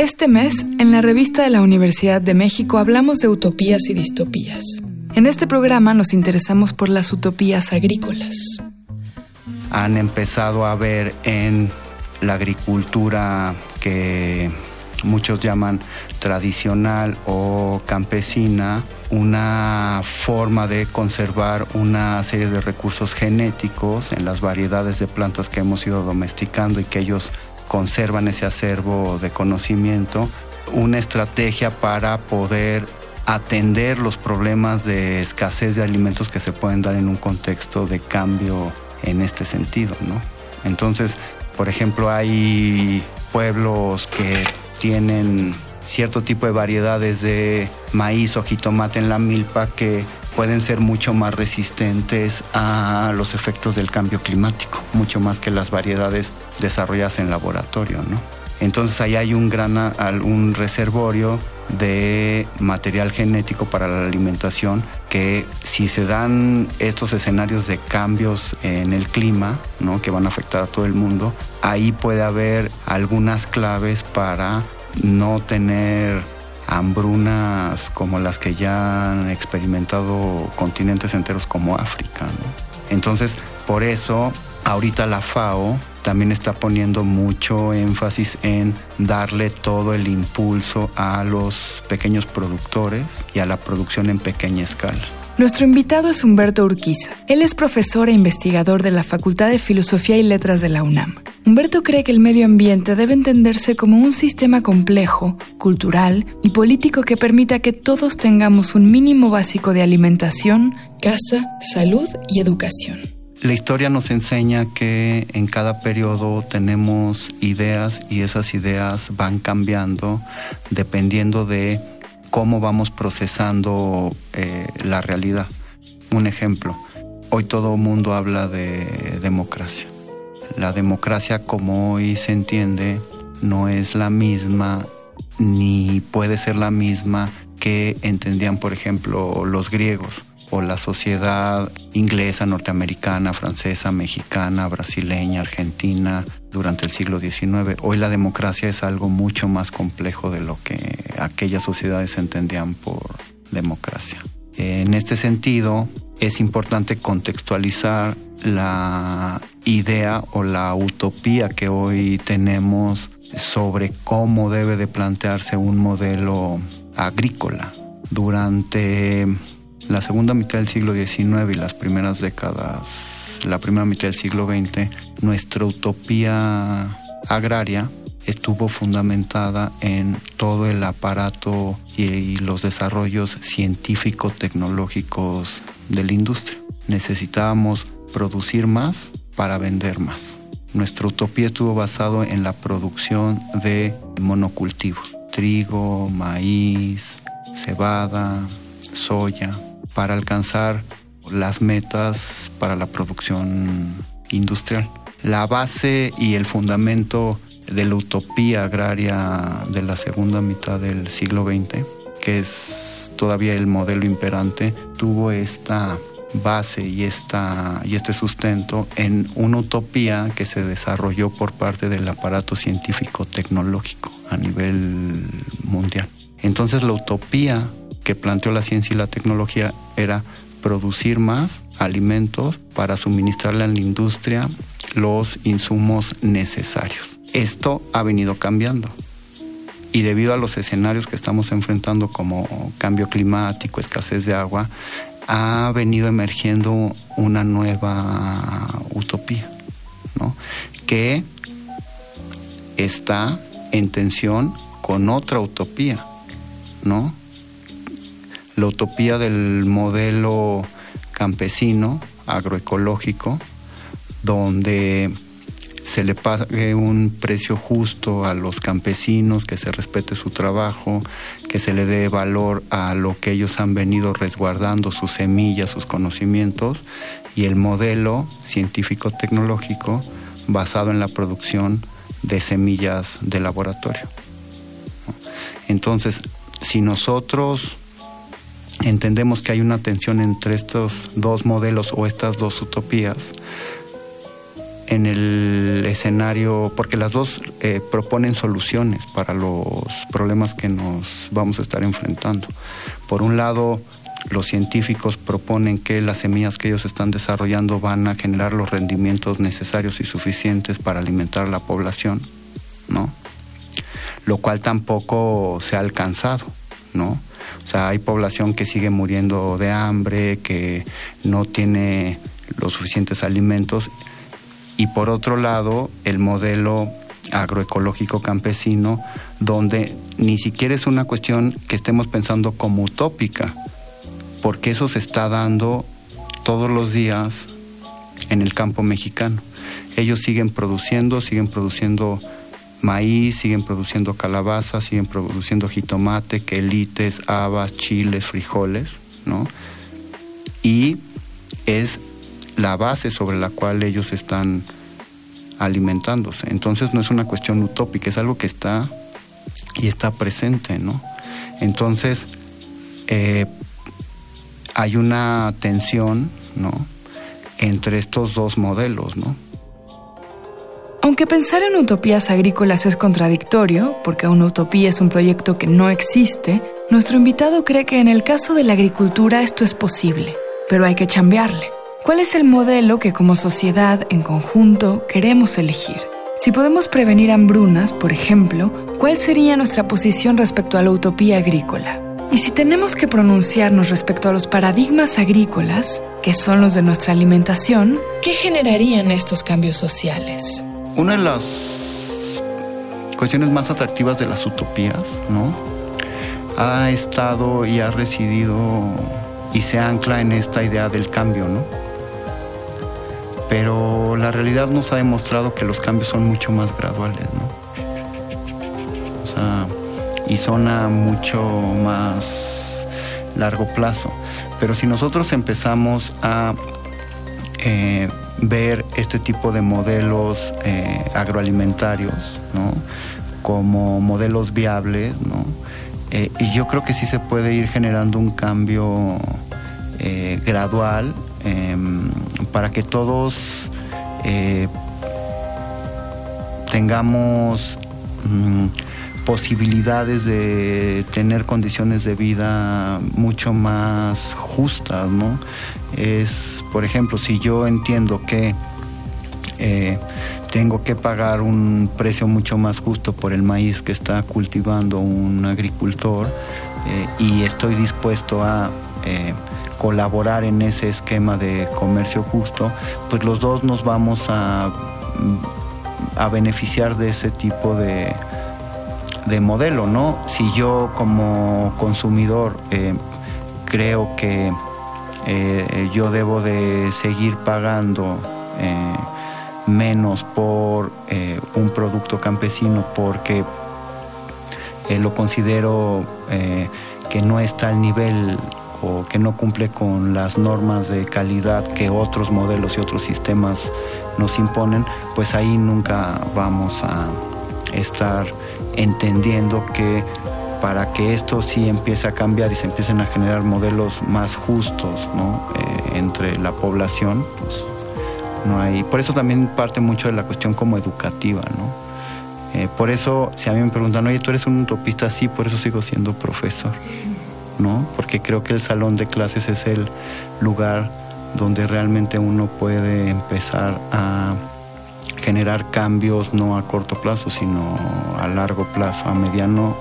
Este mes, en la revista de la Universidad de México hablamos de utopías y distopías. En este programa nos interesamos por las utopías agrícolas. Han empezado a ver en la agricultura que muchos llaman tradicional o campesina, una forma de conservar una serie de recursos genéticos en las variedades de plantas que hemos ido domesticando y que ellos conservan ese acervo de conocimiento, una estrategia para poder atender los problemas de escasez de alimentos que se pueden dar en un contexto de cambio en este sentido, ¿no? Entonces, por ejemplo, hay pueblos que tienen cierto tipo de variedades de maíz o jitomate en la milpa que pueden ser mucho más resistentes a los efectos del cambio climático, mucho más que las variedades desarrolladas en laboratorio, ¿no? Entonces ahí hay un gran un reservorio de material genético para la alimentación que si se dan estos escenarios de cambios en el clima, ¿no? que van a afectar a todo el mundo, ahí puede haber algunas claves para no tener hambrunas como las que ya han experimentado continentes enteros como África. Entonces, por eso, ahorita la FAO también está poniendo mucho énfasis en darle todo el impulso a los pequeños productores y a la producción en pequeña escala. Nuestro invitado es Humberto Urquiza. Él es profesor e investigador de la Facultad de Filosofía y Letras de la UNAM. Humberto cree que el medio ambiente debe entenderse como un sistema complejo, cultural y político que permita que todos tengamos un mínimo básico de alimentación, casa, salud y educación. La historia nos enseña que en cada periodo tenemos ideas y esas ideas van cambiando dependiendo de cómo vamos procesando eh, la realidad. Un ejemplo, hoy todo el mundo habla de democracia la democracia como hoy se entiende no es la misma ni puede ser la misma que entendían, por ejemplo, los griegos o la sociedad inglesa, norteamericana, francesa, mexicana, brasileña, argentina durante el siglo XIX. Hoy la democracia es algo mucho más complejo de lo que aquellas sociedades entendían por democracia. En este sentido, es importante contextualizar la idea o la utopía que hoy tenemos sobre cómo debe de plantearse un modelo agrícola. Durante la segunda mitad del siglo XIX y las primeras décadas, la primera mitad del siglo XX, nuestra utopía agraria estuvo fundamentada en todo el aparato y, los desarrollos científico-tecnológicos de la industria. Necesitábamos producir más para vender más. Nuestra utopía estuvo basado en la producción de monocultivos, trigo, maíz, cebada, soya, para alcanzar las metas para la producción industrial. La base y el fundamento de la utopía agraria de la segunda mitad del siglo XX, que es todavía el modelo imperante, tuvo esta base y, esta, y este sustento en una utopía que se desarrolló por parte del aparato científico tecnológico a nivel mundial. Entonces la utopía que planteó la ciencia y la tecnología era producir más alimentos para suministrarle a la industria los insumos necesarios. Esto ha venido cambiando y debido a los escenarios que estamos enfrentando como cambio climático, escasez de agua, ha venido emergiendo una nueva utopía, ¿no? que está en tensión con otra utopía, ¿no? La utopía del modelo campesino, agroecológico, donde se le pague un precio justo a los campesinos, que se respete su trabajo, que se le dé valor a lo que ellos han venido resguardando, sus semillas, sus conocimientos, y el modelo científico-tecnológico basado en la producción de semillas de laboratorio. Entonces, si nosotros entendemos que hay una tensión entre estos dos modelos o estas dos utopías, en el escenario, porque las dos eh, proponen soluciones para los problemas que nos vamos a estar enfrentando. Por un lado, los científicos proponen que las semillas que ellos están desarrollando van a generar los rendimientos necesarios y suficientes para alimentar a la población, ¿no? Lo cual tampoco se ha alcanzado, ¿no? O sea, hay población que sigue muriendo de hambre, que no tiene los suficientes alimentos. Y por otro lado, el modelo agroecológico campesino, donde ni siquiera es una cuestión que estemos pensando como utópica, porque eso se está dando todos los días en el campo mexicano. Ellos siguen produciendo, siguen produciendo maíz, siguen produciendo calabazas, siguen produciendo jitomate, quelites, habas, chiles, frijoles, ¿no? Y es la base sobre la cual ellos están alimentándose. Entonces no es una cuestión utópica, es algo que está y está presente, ¿no? Entonces, eh, hay una tensión, ¿no? Entre estos dos modelos, ¿no? Aunque pensar en utopías agrícolas es contradictorio, porque una utopía es un proyecto que no existe, nuestro invitado cree que en el caso de la agricultura esto es posible, pero hay que chambearle. ¿Cuál es el modelo que como sociedad en conjunto queremos elegir? Si podemos prevenir hambrunas, por ejemplo, ¿cuál sería nuestra posición respecto a la utopía agrícola? Y si tenemos que pronunciarnos respecto a los paradigmas agrícolas, que son los de nuestra alimentación, ¿qué generarían estos cambios sociales? Una de las cuestiones más atractivas de las utopías, ¿no? Ha estado y ha residido y se ancla en esta idea del cambio, ¿no? Pero la realidad nos ha demostrado que los cambios son mucho más graduales, ¿no? O sea, y son a mucho más largo plazo. Pero si nosotros empezamos a eh, ver este tipo de modelos eh, agroalimentarios, ¿no? como modelos viables, ¿no? Eh, y yo creo que sí se puede ir generando un cambio gradual em, para que todos tengamos mm, posibilidades de tener condiciones de vida mucho más justas, ¿no? Es, por ejemplo, si yo entiendo que eh, tengo que pagar un precio mucho más justo por el maíz que está cultivando un agricultor eh, y estoy dispuesto a eh, colaborar en ese esquema de comercio justo, pues los dos nos vamos a, a beneficiar de ese tipo de, de modelo, ¿no? Si yo como consumidor eh, creo que eh, yo debo de seguir pagando eh, menos por un producto campesino porque lo considero que no está al nivel o que no cumple con las normas de calidad que otros modelos y otros sistemas nos imponen, pues ahí nunca vamos a estar entendiendo que para que esto sí empiece a cambiar y se empiecen a generar modelos más justos eh, entre la población, pues no hay. Por eso también parte mucho de la cuestión como educativa, ¿no? Eh, por eso, si a mí me preguntan, oye, tú eres un utopista, sí, por eso sigo siendo profesor, ¿no? Porque creo que el salón de clases es el lugar donde realmente uno puede empezar a generar cambios no a corto plazo, sino a largo plazo, a mediano,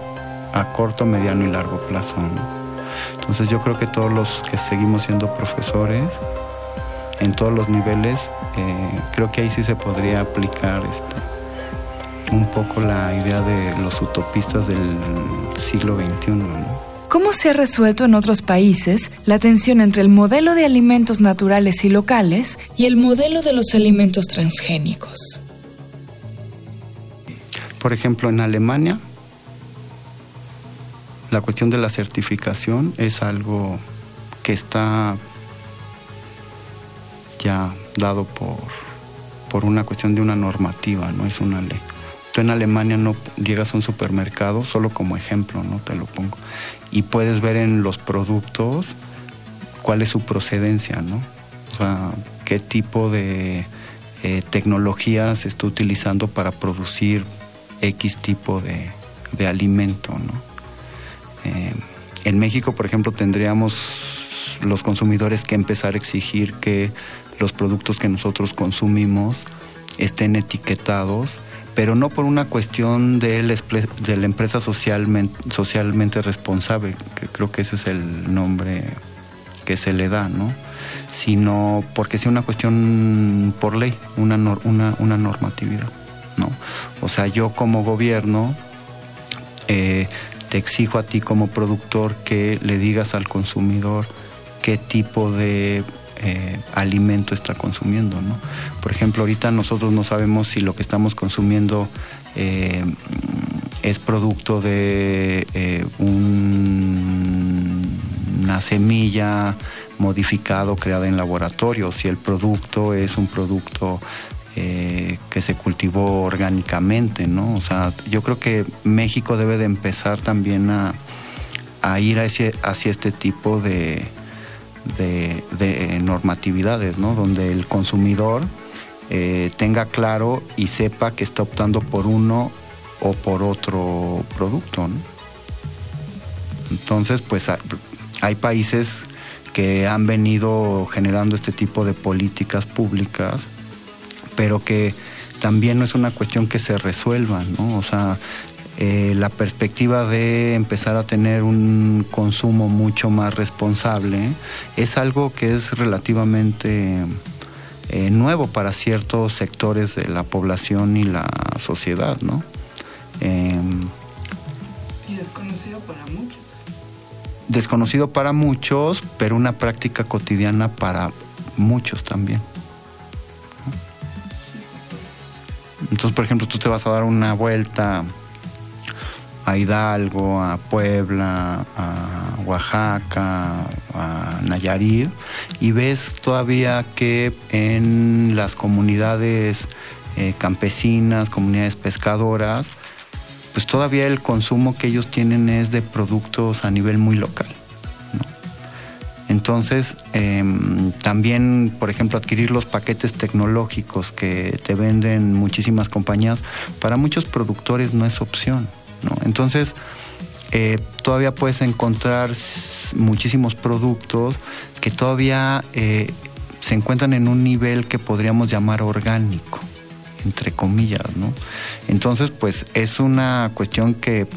a corto, mediano y largo plazo. Entonces yo creo que todos los que seguimos siendo profesores, en todos los niveles, eh, creo que ahí sí se podría aplicar este, un poco la idea de los utopistas del siglo XXI. ¿Cómo se ha resuelto en otros países la tensión entre el modelo de alimentos naturales y locales y el modelo de los alimentos transgénicos? Por ejemplo, en Alemania, la cuestión de la certificación es algo que está ya dado por, por una cuestión de una normativa, no es una ley. En Alemania no llegas a un supermercado, solo como ejemplo, no te lo pongo, y puedes ver en los productos cuál es su procedencia, ¿no? O sea, qué tipo de eh, tecnología se está utilizando para producir X tipo de, alimento. Eh, en México, por ejemplo, tendríamos los consumidores que empezar a exigir que los productos que nosotros consumimos estén etiquetados, pero no por una cuestión de, de la empresa socialmente, socialmente responsable, que creo que ese es el nombre que se le da, ¿no? sino porque sea una cuestión por ley, una, una, normatividad. ¿no? O sea, yo como gobierno eh, te exijo a ti como productor que le digas al consumidor qué tipo de eh, alimento está consumiendo. ¿no? Por ejemplo, ahorita nosotros no sabemos si lo que estamos consumiendo eh, es producto de una semilla modificado, creada en laboratorio, si el producto es un producto eh, que se cultivó orgánicamente, ¿no? O sea, yo creo que México debe de empezar también a, ir hacia, este tipo de, de, normatividades, ¿no? Donde el consumidor eh, tenga claro y sepa que está optando por uno o por otro producto, ¿no? Entonces, pues hay países que han venido generando este tipo de políticas públicas, pero que también no es una cuestión que se resuelva, ¿no? O sea, eh, la perspectiva de empezar a tener un consumo mucho más responsable es algo que es relativamente eh, nuevo para ciertos sectores de la población y la sociedad, ¿no? Em, y desconocido para muchos desconocido para muchos, pero una práctica cotidiana para muchos también. Entonces, por ejemplo, tú te vas a dar una vuelta a Hidalgo, a Puebla, a Oaxaca, a Nayarit, y ves todavía que en las comunidades eh, campesinas, comunidades pescadoras, pues todavía el consumo que ellos tienen es de productos a nivel muy local. Entonces, em, también, por ejemplo, adquirir los paquetes tecnológicos que te venden muchísimas compañías, para muchos productores no es opción. Entonces, eh, todavía puedes encontrar muchísimos productos que todavía eh, se encuentran en un nivel que podríamos llamar orgánico entre comillas. Entonces, pues es una cuestión que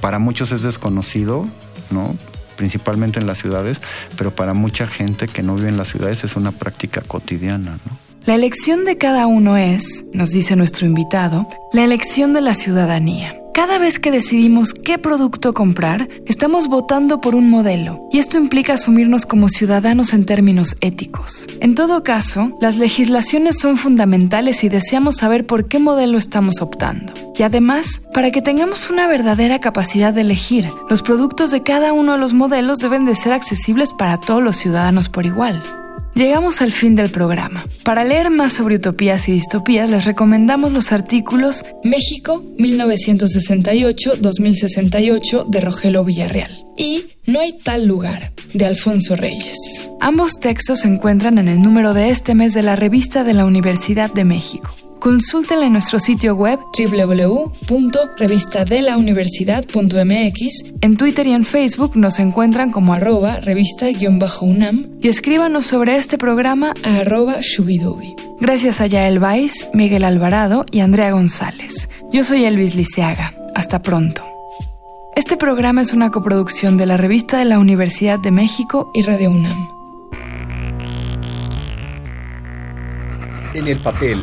para muchos es desconocido, ¿no? Principalmente en las ciudades, pero para mucha gente que no vive en las ciudades es una práctica cotidiana. La elección de cada uno es, nos dice nuestro invitado, la elección de la ciudadanía. Cada vez que decidimos qué producto comprar, estamos votando por un modelo, y esto implica asumirnos como ciudadanos en términos éticos. En todo caso, las legislaciones son fundamentales y deseamos saber por qué modelo estamos optando. Y además, para que tengamos una verdadera capacidad de elegir, los productos de cada uno de los modelos deben de ser accesibles para todos los ciudadanos por igual. Llegamos al fin del programa. Para leer más sobre utopías y distopías les recomendamos los artículos México 1968-2068 de Rogelio Villarreal y No hay tal lugar de Alfonso Reyes. Ambos textos se encuentran en el número de este mes de la revista de la Universidad de México. Consúltenla en nuestro sitio web www.revistadelauniversidad.mx. En Twitter y en Facebook nos encuentran como arroba revista-unam y escríbanos sobre este programa a arroba shubidubi. Gracias a Yael Vais, Miguel Alvarado y Andrea González. Yo soy Elvis Liceaga. Hasta pronto. Este programa es una coproducción de la Revista de la Universidad de México y Radio UNAM. En el papel